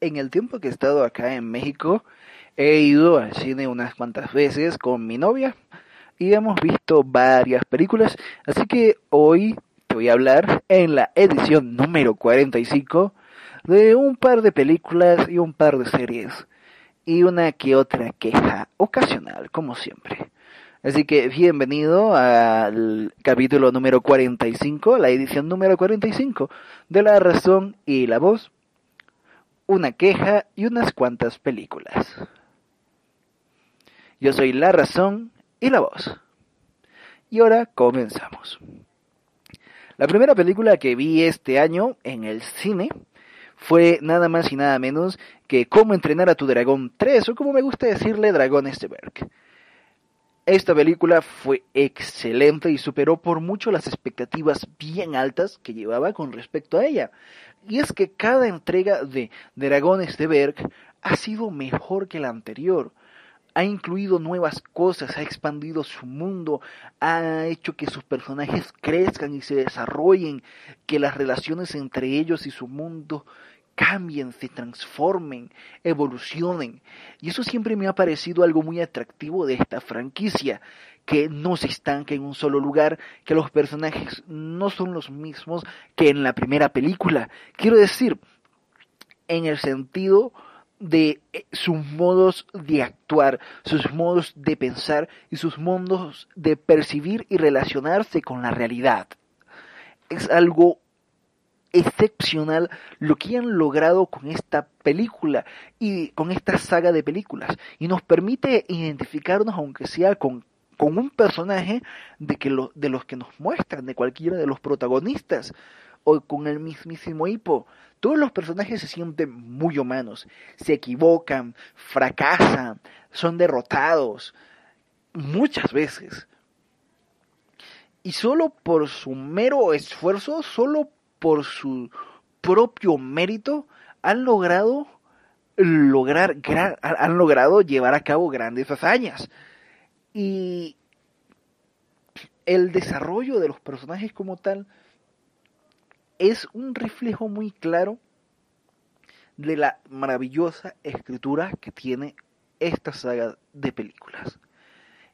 en el tiempo que he estado acá en México, he ido al cine unas cuantas veces con mi novia y hemos visto varias películas, así que hoy te voy a hablar en la edición número 45 de un par de películas y un par de series y una que otra queja ocasional, como siempre. Así que bienvenido al capítulo número 45, la edición número 45 de La Razón y la Voz, una queja y unas cuantas películas. Yo soy La Razón y la Voz. Y ahora comenzamos. La primera película que vi este año en el cine fue nada más y nada menos que Cómo entrenar a tu dragón 3, o como me gusta decirle, Dragón Esteberg. Esta película fue excelente y superó por mucho las expectativas bien altas que llevaba con respecto a ella. Y es que cada entrega de Dragones de Berg ha sido mejor que la anterior. Ha incluido nuevas cosas, ha expandido su mundo, ha hecho que sus personajes crezcan y se desarrollen, que las relaciones entre ellos y su mundo cambien, se transformen, evolucionen. Y eso siempre me ha parecido algo muy atractivo de esta franquicia, que no se estanca en un solo lugar, que los personajes no son los mismos que en la primera película. Quiero decir, en el sentido de eh, sus modos de actuar, sus modos de pensar y sus modos de percibir y relacionarse con la realidad. Es algo excepcional lo que han logrado con esta película y con esta saga de películas y nos permite identificarnos aunque sea con, con un personaje de, que lo, de los que nos muestran, de cualquiera de los protagonistas o con el mismísimo hipo. Todos los personajes se sienten muy humanos, se equivocan, fracasan, son derrotados muchas veces. Y solo por su mero esfuerzo, solo por su propio mérito, han logrado lograr han logrado llevar a cabo grandes hazañas. Y el desarrollo de los personajes como tal es un reflejo muy claro de la maravillosa escritura que tiene esta saga de películas.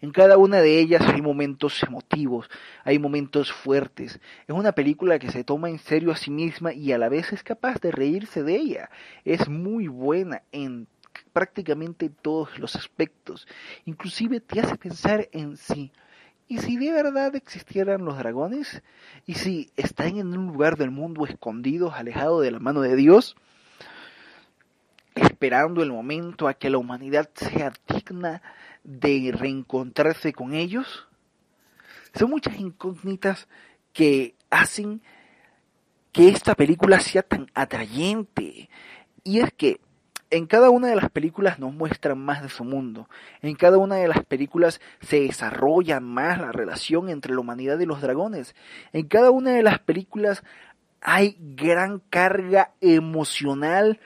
En cada una de ellas hay momentos emotivos, hay momentos fuertes. Es una película que se toma en serio a sí misma y a la vez es capaz de reírse de ella. Es muy buena en prácticamente todos los aspectos. Inclusive te hace pensar en sí. ¿Y si de verdad existieran los dragones? ¿Y si están en un lugar del mundo escondidos, alejados de la mano de Dios? Esperando el momento a que la humanidad sea digna de reencontrarse con ellos? Son muchas incógnitas que hacen que esta película sea tan atrayente. Y es que en cada una de las películas nos muestran más de su mundo. En cada una de las películas se desarrolla más la relación entre la humanidad y los dragones. En cada una de las películas hay gran carga emocional,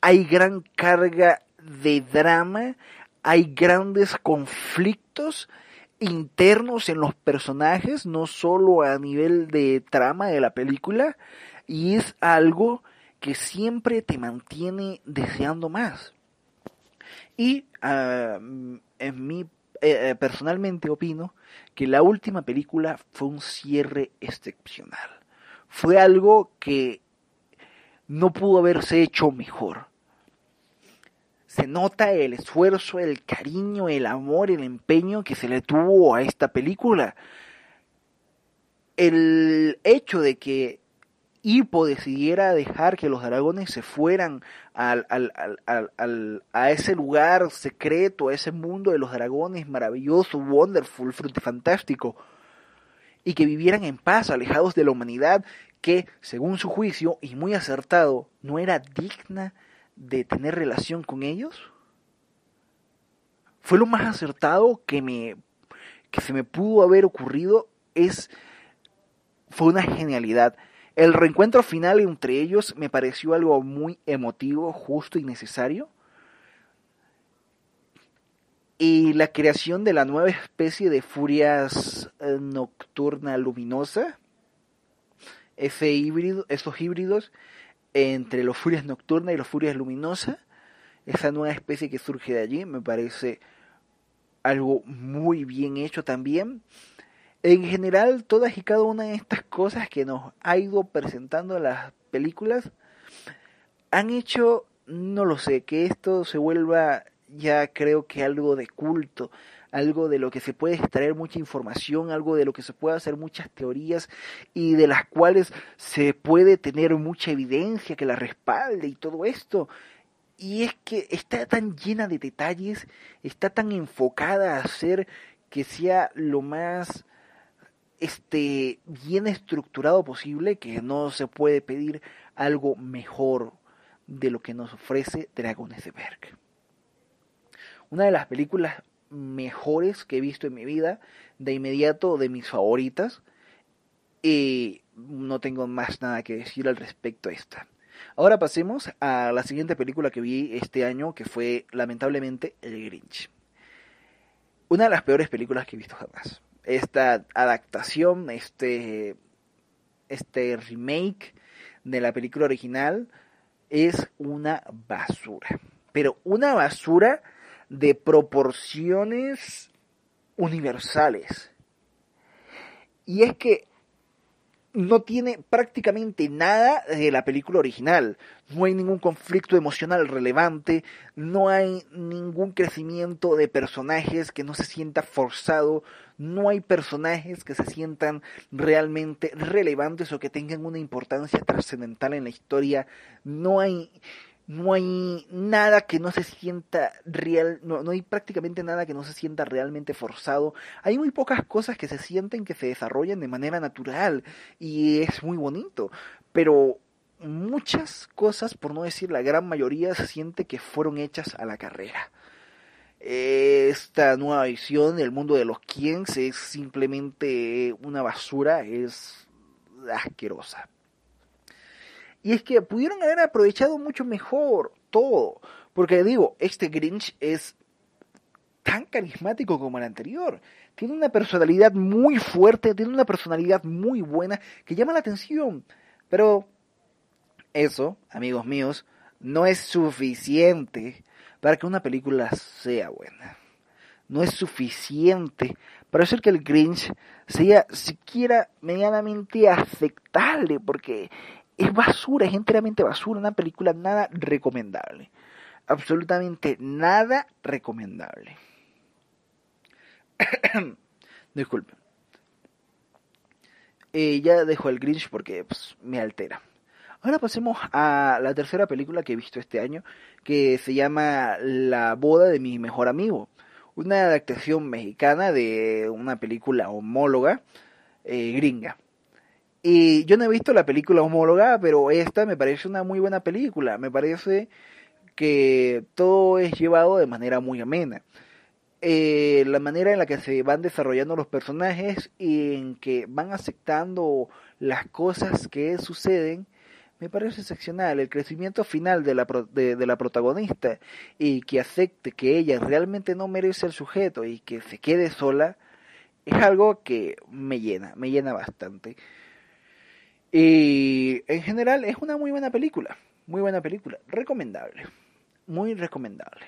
hay gran carga de drama, hay grandes conflictos internos en los personajes, no solo a nivel de trama de la película, y es algo que siempre te mantiene deseando más. Y ah, en mí eh, eh, personalmente opino que la última película fue un cierre excepcional. Fue algo que no pudo haberse hecho mejor se nota el esfuerzo, el cariño, el amor, el empeño que se le tuvo a esta película. El hecho de que Hippo decidiera dejar que los dragones se fueran al, a ese lugar secreto, a ese mundo de los dragones maravilloso, wonderful, fantástico, y que vivieran en paz, alejados de la humanidad, que, según su juicio, y muy acertado, no era digna de tener relación con ellos fue lo más acertado que me que se me pudo haber ocurrido es fue una genialidad. El reencuentro final entre ellos me pareció algo muy emotivo justo y necesario. Y la creación de la nueva especie de furias eh, nocturna luminosa ese híbrido esos híbridos entre los Furias Nocturna y los Furias Luminosa. Esa nueva especie que surge de allí me parece algo muy bien hecho también. En general, todas y cada una de estas cosas que nos ha ido presentando las películas han hecho, no lo sé, que esto se vuelva ya creo que algo de culto, algo de lo que se puede extraer mucha información, algo de lo que se puede hacer muchas teorías y de las cuales se puede tener mucha evidencia que la respalde y todo esto. Y es que está tan llena de detalles, está tan enfocada a hacer que sea lo más este bien estructurado posible que no se puede pedir algo mejor de lo que nos ofrece Dragones de Berg. Una de las películas mejores que he visto en mi vida, de inmediato de mis favoritas, y no tengo más nada que decir al respecto a esta. Ahora pasemos a la siguiente película que vi este año, que fue lamentablemente El Grinch. Una de las peores películas que he visto jamás. Esta adaptación, este, este remake de la película original es una basura. Pero una basura de proporciones universales. Y es que no tiene prácticamente nada de la película original. No hay ningún conflicto emocional relevante, no hay ningún crecimiento de personajes que no se sienta forzado, no hay personajes que se sientan realmente relevantes o que tengan una importancia trascendental en la historia, no hay no hay nada que no se sienta real, no, hay prácticamente nada que no se sienta realmente forzado. Hay muy pocas cosas que se sienten que se desarrollan de manera natural y es muy bonito, pero muchas cosas, por no decir la gran mayoría, se siente que fueron hechas a la carrera. Esta nueva visión del mundo de los Kiens es simplemente una basura, es asquerosa. Y es que pudieron haber aprovechado mucho mejor todo. Porque digo, este Grinch es tan carismático como el anterior. Tiene una personalidad muy fuerte, tiene una personalidad muy buena que llama la atención. Pero eso, amigos míos, no es suficiente para que una película sea buena. No es suficiente para hacer que el Grinch sea siquiera medianamente aceptable, porque es basura, es enteramente basura, una película nada recomendable. Absolutamente nada recomendable. Disculpen. Eh, ya dejo el Grinch porque pues, me altera. Ahora pasemos a la tercera película que he visto este año, que se llama La boda de mi mejor amigo. Una adaptación mexicana de una película homóloga eh, gringa. Y yo no he visto la película homóloga, pero esta me parece una muy buena película. Me parece que todo es llevado de manera muy amena. Eh, la manera en la que se van desarrollando los personajes y en que van aceptando las cosas que suceden me parece excepcional. El crecimiento final de la, de, de la protagonista y que acepte que ella realmente no merece el sujeto y que se quede sola es algo que me llena, me llena bastante. Y en general es una muy buena película, muy buena película, recomendable, muy recomendable.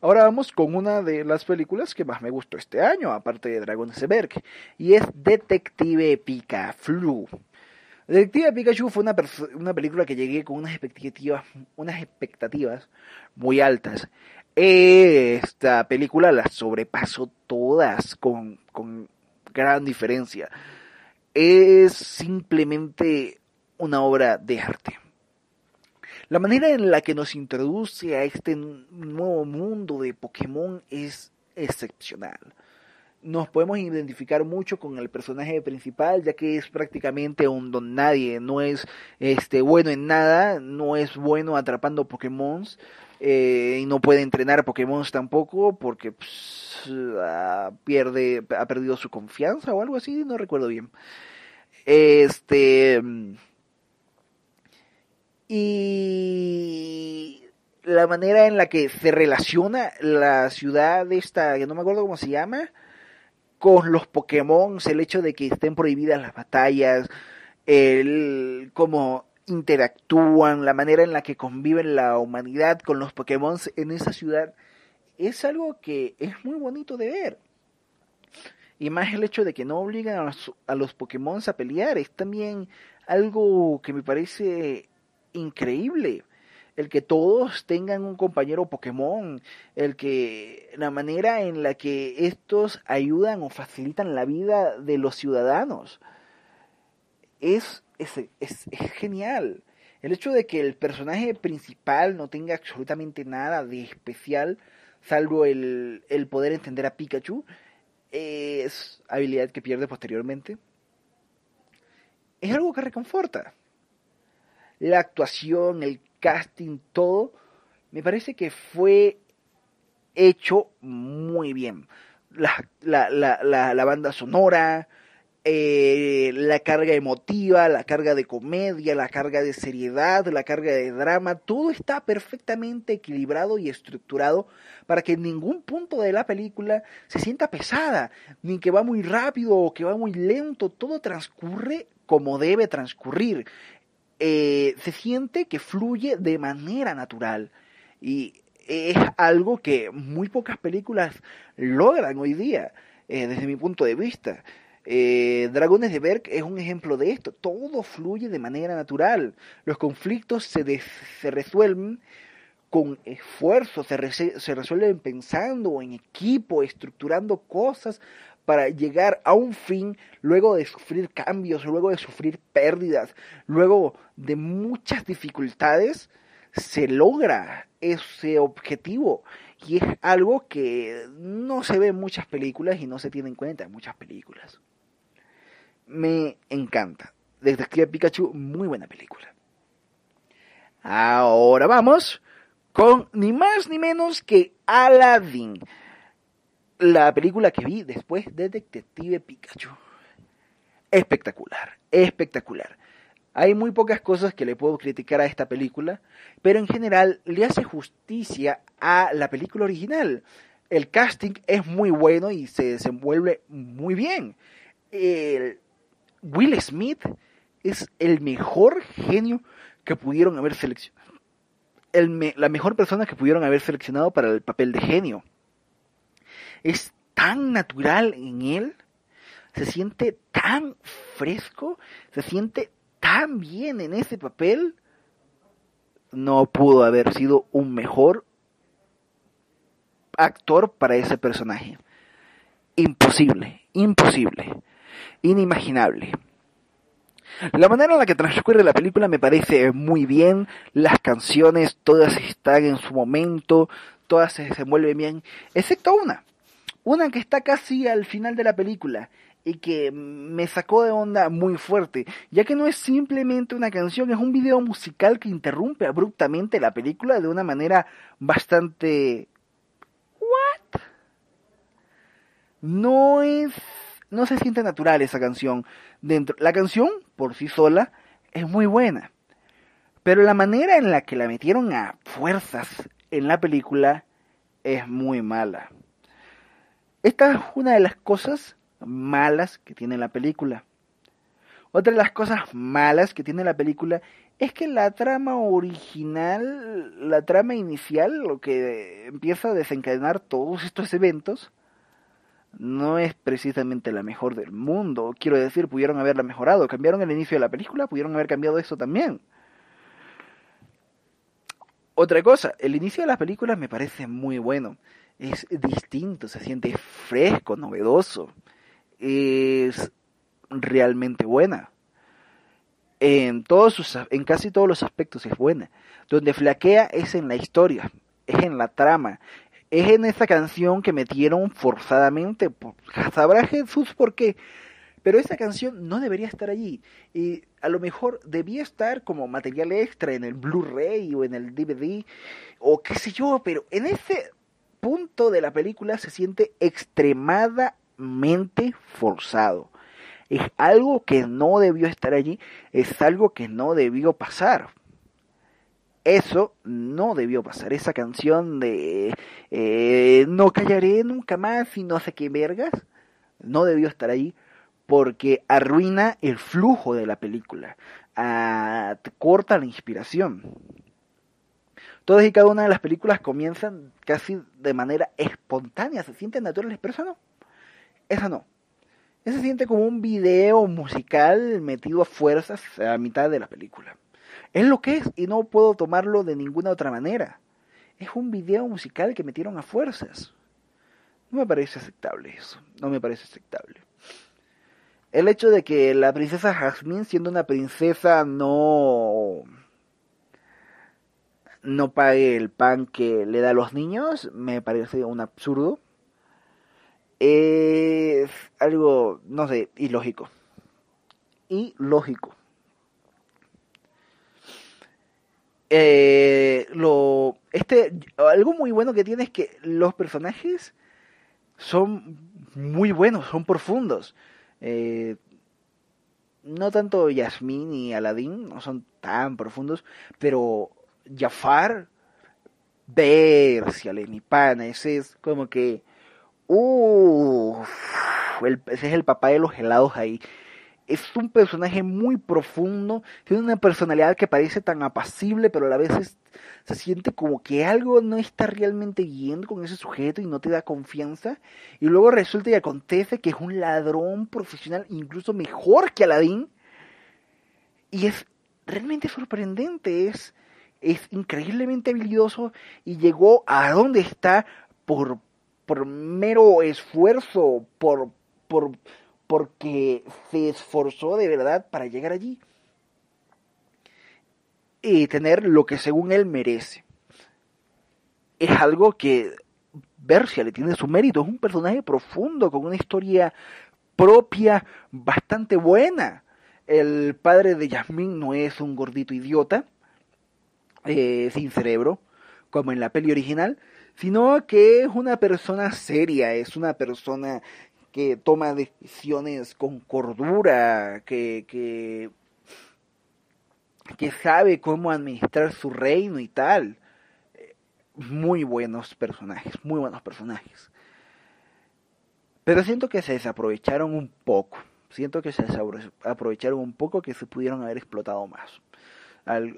Ahora vamos con una de las películas que más me gustó este año, aparte de Dragon's y es Detective Pikachu. Detective Pikachu fue una, una película que llegué con unas expectativas, unas expectativas muy altas. Esta película la sobrepasó todas con, con gran diferencia es simplemente una obra de arte. La manera en la que nos introduce a este nuevo mundo de Pokémon es excepcional. Nos podemos identificar mucho con el personaje principal, ya que es prácticamente un don nadie, no es este bueno en nada, no es bueno atrapando Pokémon eh, y no puede entrenar Pokémon tampoco porque pues, pierde, ha perdido su confianza o algo así, no recuerdo bien. Este. Y la manera en la que se relaciona la ciudad esta, que no me acuerdo cómo se llama, con los Pokémon, el hecho de que estén prohibidas las batallas, el como interactúan, la manera en la que conviven la humanidad con los Pokémon en esa ciudad, es algo que es muy bonito de ver. Y más el hecho de que no obligan a los, a los Pokémon a pelear, es también algo que me parece increíble. El que todos tengan un compañero Pokémon, el que la manera en la que estos ayudan o facilitan la vida de los ciudadanos. Es, es, es, genial. El hecho de que el personaje principal no tenga absolutamente nada de especial, salvo el, el poder entender a Pikachu, es habilidad que pierde posteriormente. Es algo que reconforta. La actuación, el casting, todo, me parece que fue hecho muy bien. La, la, la, la banda sonora, eh, la carga emotiva, la carga de comedia, la carga de seriedad, la carga de drama, todo está perfectamente equilibrado y estructurado para que en ningún punto de la película se sienta pesada, ni que va muy rápido o que va muy lento, todo transcurre como debe transcurrir. Eh, se siente que fluye de manera natural y es algo que muy pocas películas logran hoy día, eh, desde mi punto de vista. Eh, Dragones de Berk es un ejemplo de esto. Todo fluye de manera natural. Los conflictos se, se resuelven con esfuerzo, se, se resuelven pensando en equipo, estructurando cosas para llegar a un fin luego de sufrir cambios, luego de sufrir pérdidas, luego de muchas dificultades, se logra ese objetivo. Y es algo que no se ve en muchas películas y no se tiene en cuenta en muchas películas me encanta. Detective Pikachu, muy buena película. Ahora vamos con ni más ni menos que Aladdin. La película que vi después de Detective Pikachu. Espectacular, espectacular. Hay muy pocas cosas que le puedo criticar a esta película, pero en general le hace justicia a la película original. El casting es muy bueno y se desenvuelve muy bien. El, Will Smith es el mejor genio que pudieron haber seleccionado. la mejor persona que pudieron haber seleccionado para el papel de genio. Es tan natural en él, se siente tan fresco, se siente tan bien en ese papel. No pudo haber sido un mejor actor para ese personaje. Imposible, imposible inimaginable. La manera en la que transcurre la película me parece muy bien, las canciones todas están en su momento, todas se desenvuelven bien, excepto una, una que está casi al final de la película y que me sacó de onda muy fuerte, ya que no es simplemente una canción, es un video musical que interrumpe abruptamente la película de una manera bastante... ¿What? No es no se siente natural esa canción dentro. La canción por sí sola es muy buena, pero la manera en la que la metieron a fuerzas en la película es muy mala. Esta es una de las cosas malas que tiene la película. Otra de las cosas malas que tiene la película es que la trama original, la trama inicial, lo que empieza a desencadenar todos estos eventos, no es precisamente la mejor del mundo. Quiero decir, pudieron haberla mejorado. Cambiaron el inicio de la película, pudieron haber cambiado eso también. Otra cosa, el inicio de la película me parece muy bueno. Es distinto, se siente fresco, novedoso. Es realmente buena. En, todos sus, en casi todos los aspectos es buena. Donde flaquea es en la historia, es en la trama, es en esa canción que metieron forzadamente. Sabrá Jesús por qué. Pero esa canción no debería estar allí. Y a lo mejor debía estar como material extra en el Blu-ray o en el DVD o qué sé yo. Pero en ese punto de la película se siente extremadamente forzado. Es algo que no debió estar allí. Es algo que no debió pasar. Eso no debió pasar. Esa canción de eh, No callaré nunca más y no sé qué vergas, no debió estar ahí porque arruina el flujo de la película, ah, te corta la inspiración. Todas y cada una de las películas comienzan casi de manera espontánea, se sienten naturales, pero esa no. Esa no. Esa se siente como un video musical metido a fuerzas a mitad de la película. Es lo que es y no puedo tomarlo de ninguna otra manera. Es un video musical que metieron a fuerzas. No me parece aceptable eso. No me parece aceptable. El hecho de que la princesa Jasmine, siendo una princesa, no no pague el pan que le da a los niños, me parece un absurdo. Es algo, no sé, ilógico. Ilógico. Eh, lo, este, algo muy bueno que tiene es que los personajes son muy buenos, son profundos. Eh, no tanto Yasmin y Aladdin, no son tan profundos, pero Jafar, verse mi pana, ese es como que, uff, ese es el papá de los helados ahí. Es un personaje muy profundo, tiene una personalidad que parece tan apacible, pero a la vez se siente como que algo no está realmente yendo con ese sujeto y no te da confianza. Y luego resulta y acontece que es un ladrón profesional, incluso mejor que Aladdin. Y es realmente sorprendente, es es increíblemente habilidoso y llegó a donde está por, por mero esfuerzo, por, por, porque se esforzó de verdad para llegar allí y tener lo que según él merece. Es algo que Bercia le tiene su mérito, es un personaje profundo, con una historia propia bastante buena. El padre de Yasmín no es un gordito idiota, eh, sin cerebro, como en la peli original, sino que es una persona seria, es una persona que toma decisiones con cordura, que, que, que sabe cómo administrar su reino y tal. Muy buenos personajes, muy buenos personajes. Pero siento que se desaprovecharon un poco. Siento que se desaprovecharon un poco que se pudieron haber explotado más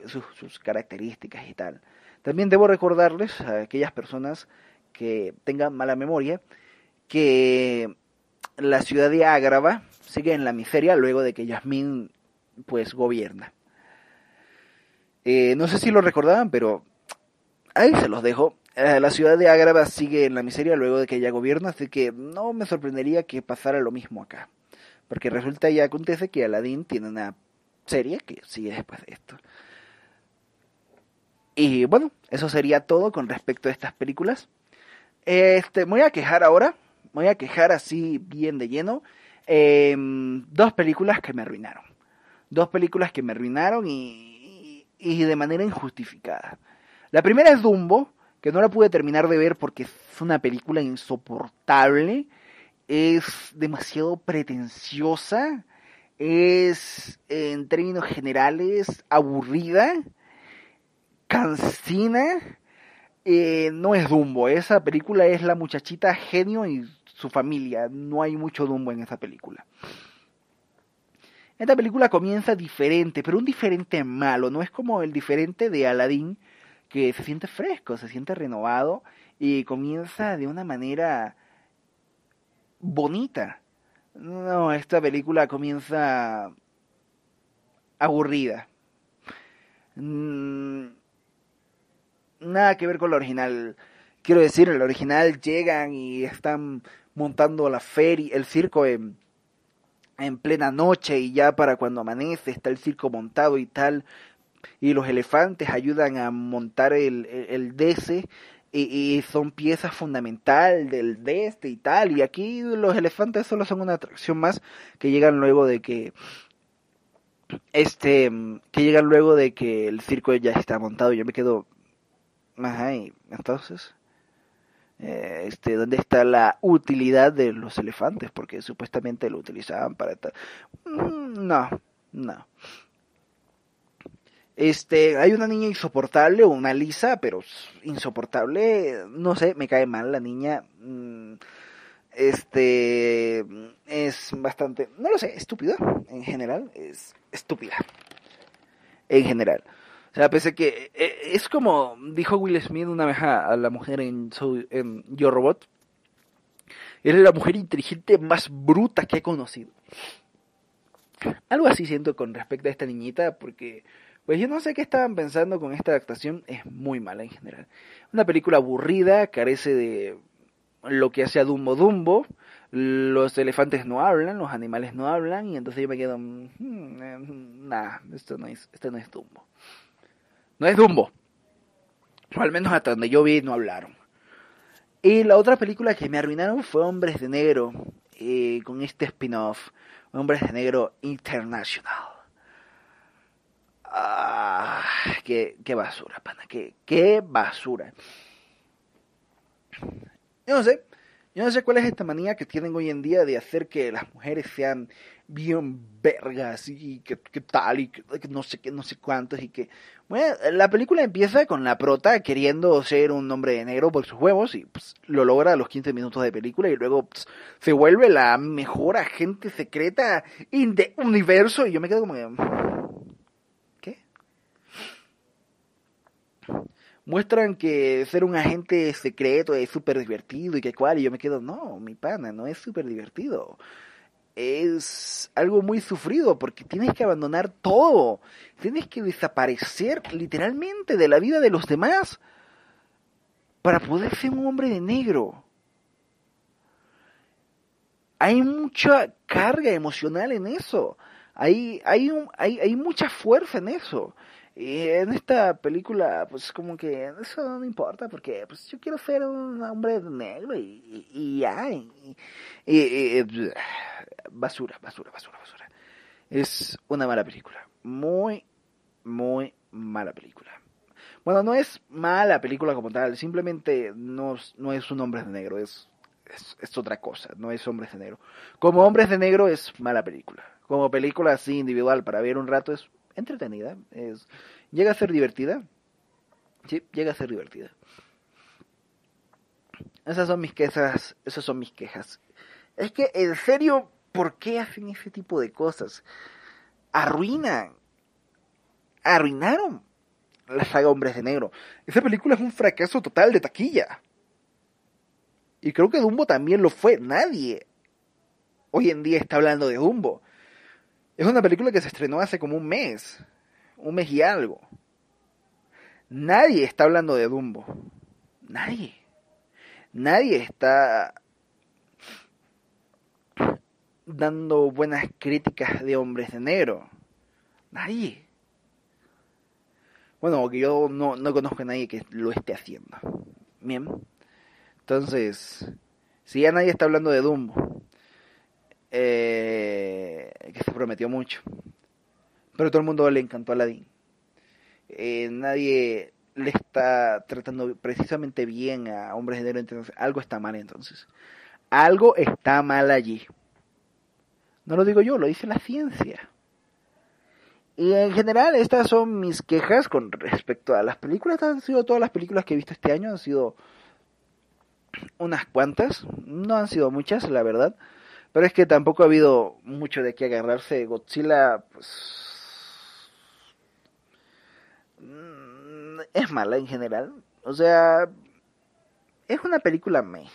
sus, características y tal. También debo recordarles a aquellas personas que tengan mala memoria que la ciudad de Ágrava sigue en la miseria luego de que Yasmín pues gobierna. Eh, no sé si lo recordaban, pero ahí se los dejo. Eh, la ciudad de Ágrava sigue en la miseria luego de que ella gobierna, así que no me sorprendería que pasara lo mismo acá. Porque resulta y acontece que Aladdin tiene una serie que sigue después de esto. Y bueno, eso sería todo con respecto a estas películas. Este, voy a quejar ahora, voy a quejar así bien de lleno. Em, dos películas que me arruinaron. Dos películas que me arruinaron y, y de manera injustificada. La primera es Dumbo, que no la pude terminar de ver porque es una película insoportable, es demasiado pretenciosa, es en términos generales aburrida cansina eh, no es Dumbo. Esa película es la muchachita genio y su familia. No hay mucho Dumbo en esa película. Esta película comienza diferente, pero un diferente malo. No es como el diferente de Aladdin, que se siente fresco, se siente renovado y comienza de una manera bonita. No, esta película comienza aburrida. Mm, nada que ver con la original. Quiero decir, en la original llegan y están montando la feria, el circo en, en plena noche y ya para cuando amanece está el circo montado y tal. Y los elefantes ayudan a montar el, el, DC y, son piezas fundamental del este y tal. Y aquí los elefantes solo son una atracción más que llegan luego de que este que llegan luego de que el circo ya está montado. Yo me quedo Ajá, y entonces, eh, este, ¿dónde está la utilidad de los elefantes? Porque supuestamente lo utilizaban para... Mm, no, no. Este, hay una niña insoportable, una lisa, pero insoportable, no sé, me cae mal la niña. Mm, este, es bastante, no lo sé, estúpida, en general, es estúpida. en general. O sea, pese que eh, es como dijo Will Smith una vez a, la mujer en, en Yo Robot, es la mujer inteligente más bruta que he conocido. Algo así siento con respecto a esta niñita, porque pues yo no sé qué estaban pensando con esta adaptación, es muy mala en general. Una película aburrida, carece de lo que hace Dumbo Dumbo, los elefantes no hablan, los animales no hablan, y entonces yo me quedo, mm, eh, nada, esto no es, esto no es Dumbo. No es Dumbo. O al menos hasta donde yo vi no hablaron. Y la otra película que me arruinaron fue Hombres de Negro, eh, con este spin-off, Hombres de Negro International. Ah, qué, basura, pana, qué, basura. Yo no sé, yo no sé cuál es esta manía que tienen hoy en día de hacer que las mujeres sean bien vergas y que, tal y que, no sé qué, no sé cuántos y que... La película empieza con la prota queriendo ser un hombre de negro por sus huevos y pues, lo logra a los 15 minutos de película y luego pues, se vuelve la mejor agente secreta de universo y yo me quedo como. Muestran que ser un agente secreto es súper divertido y que cual, y yo me quedo, no, mi pana, no es súper divertido. Es algo muy sufrido porque tienes que abandonar todo, tienes que desaparecer literalmente de la vida de los demás para poder ser un hombre de negro. Hay mucha carga emocional en eso, hay, hay, un, hay, hay mucha fuerza en eso. Y en esta película, pues como que eso no importa, porque pues yo quiero ser un hombre negro y, y, ya. Y, basura, basura, basura, basura. Es una mala película. Muy, muy mala película. Bueno, no es mala película como tal, simplemente no, no es un hombre de negro, es, es, es otra cosa, no es hombres de negro. Como hombres de negro es mala película. Como película así individual para ver un rato es entretenida, es, llega a ser divertida. Sí, llega a ser divertida. Esas son mis quejas, esas son mis quejas. Es que, en serio, ¿por qué hacen ese tipo de cosas? Arruinan, arruinaron la saga Hombres de Negro. Esa película es un fracaso total de taquilla. Y creo que Dumbo también lo fue. Nadie hoy en día está hablando de Dumbo. Es una película que se estrenó hace como un mes, un mes y algo. Nadie está hablando de Dumbo. Nadie. Nadie está dando buenas críticas de hombres de negro. Nadie. Bueno, que yo no, no conozco a nadie que lo esté haciendo. Bien. Entonces, si ya nadie está hablando de Dumbo, eh, que se prometió mucho. Pero todo el mundo le encantó a Aladdin. Eh, nadie le está tratando precisamente bien a hombres de negro, entonces algo está mal entonces. Algo está mal allí. No lo digo yo, lo dice la ciencia. Y en general estas son mis quejas con respecto a las películas. Han sido todas las películas que he visto este año, han sido unas cuantas, no han sido muchas, la verdad. Pero es que tampoco ha habido mucho de qué agarrarse. Godzilla, pues... Mm, es mala en general. O sea, es una película me.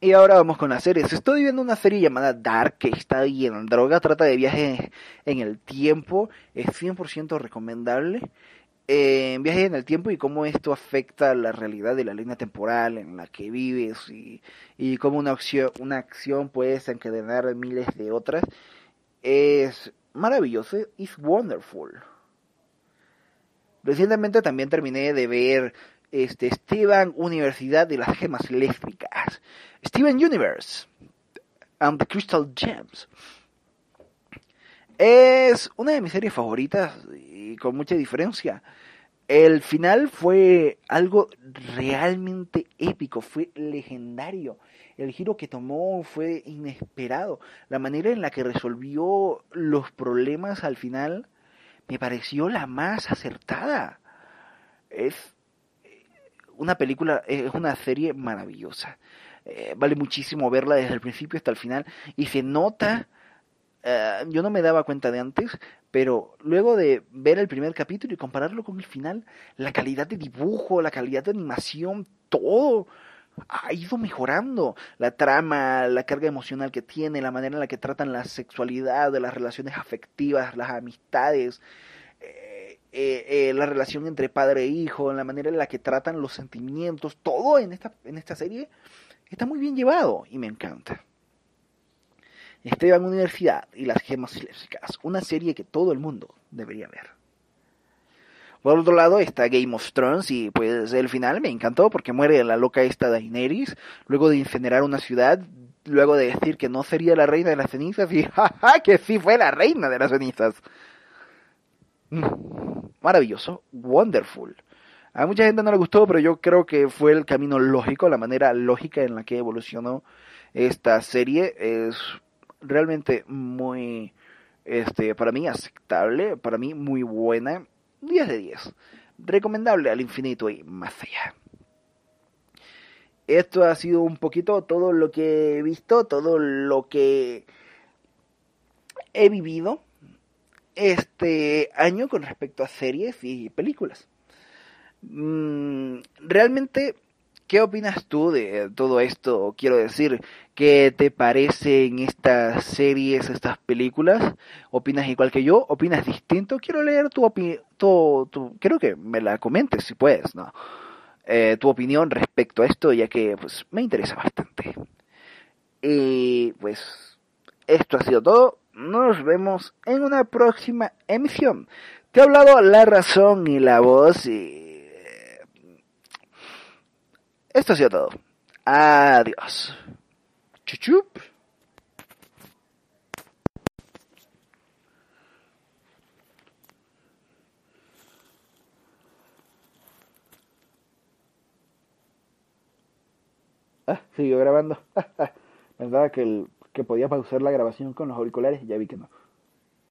Y ahora vamos con las series. Estoy viendo una serie llamada Dark que está bien en droga. Trata de viajes en el tiempo. Es 100% recomendable eh, viajes en el tiempo y cómo esto afecta la realidad de la línea temporal en la que vives y, y cómo una acción, una acción puede desencadenar miles de otras, es maravilloso, es wonderful. Recientemente también terminé de ver este Steven Universidad de las Gemas Eléctricas, Steven Universe and the Crystal Gems. Es una de mis series favoritas con mucha diferencia. El final fue algo realmente épico, fue legendario. El giro que tomó fue inesperado. La manera en la que resolvió los problemas al final me pareció la más acertada. Es una película, es una serie maravillosa. Eh, vale muchísimo verla desde el principio hasta el final y se nota eh, yo no me daba cuenta de antes, pero luego de ver el primer capítulo y compararlo con el final, la calidad de dibujo, la calidad de animación, todo ha ido mejorando. La trama, la carga emocional que tiene, la manera en la que tratan la sexualidad, las relaciones afectivas, las amistades, eh, eh, la relación entre padre e hijo, la manera en la que tratan los sentimientos, todo en esta, en esta serie está muy bien llevado y me encanta. Esteban Universidad y las gemas silésicas, una serie que todo el mundo debería ver. Por otro lado está Game of Thrones y pues el final me encantó porque muere la loca esta Daenerys luego de incinerar una ciudad, luego de decir que no sería la reina de las cenizas y jaja que sí fue la reina de las cenizas. Mm, maravilloso, wonderful. A mucha gente no le gustó, pero yo creo que fue el camino lógico, la manera lógica en la que evolucionó esta serie. Es realmente muy, este, para mí aceptable, para mí muy buena, 10 de 10, recomendable al infinito y más allá. Esto ha sido un poquito todo lo que he visto, todo lo que he vivido este año con respecto a series y películas. Mm, realmente ¿Qué opinas tú de todo esto? Quiero decir, ¿qué te parecen estas series, estas películas? ¿Opinas igual que yo? ¿Opinas distinto? Quiero leer tu opinión, quiero que me la comentes si puedes, ¿no? Eh, tu opinión respecto a esto, ya que pues, me interesa bastante. Y pues esto ha sido todo. Nos vemos en una próxima emisión. Te he hablado la razón y la voz y esto ha sido todo. Adiós. Chuchup. Ah, siguió grabando. Pensaba que, el, que podía pausar la grabación con los auriculares y ya vi que no.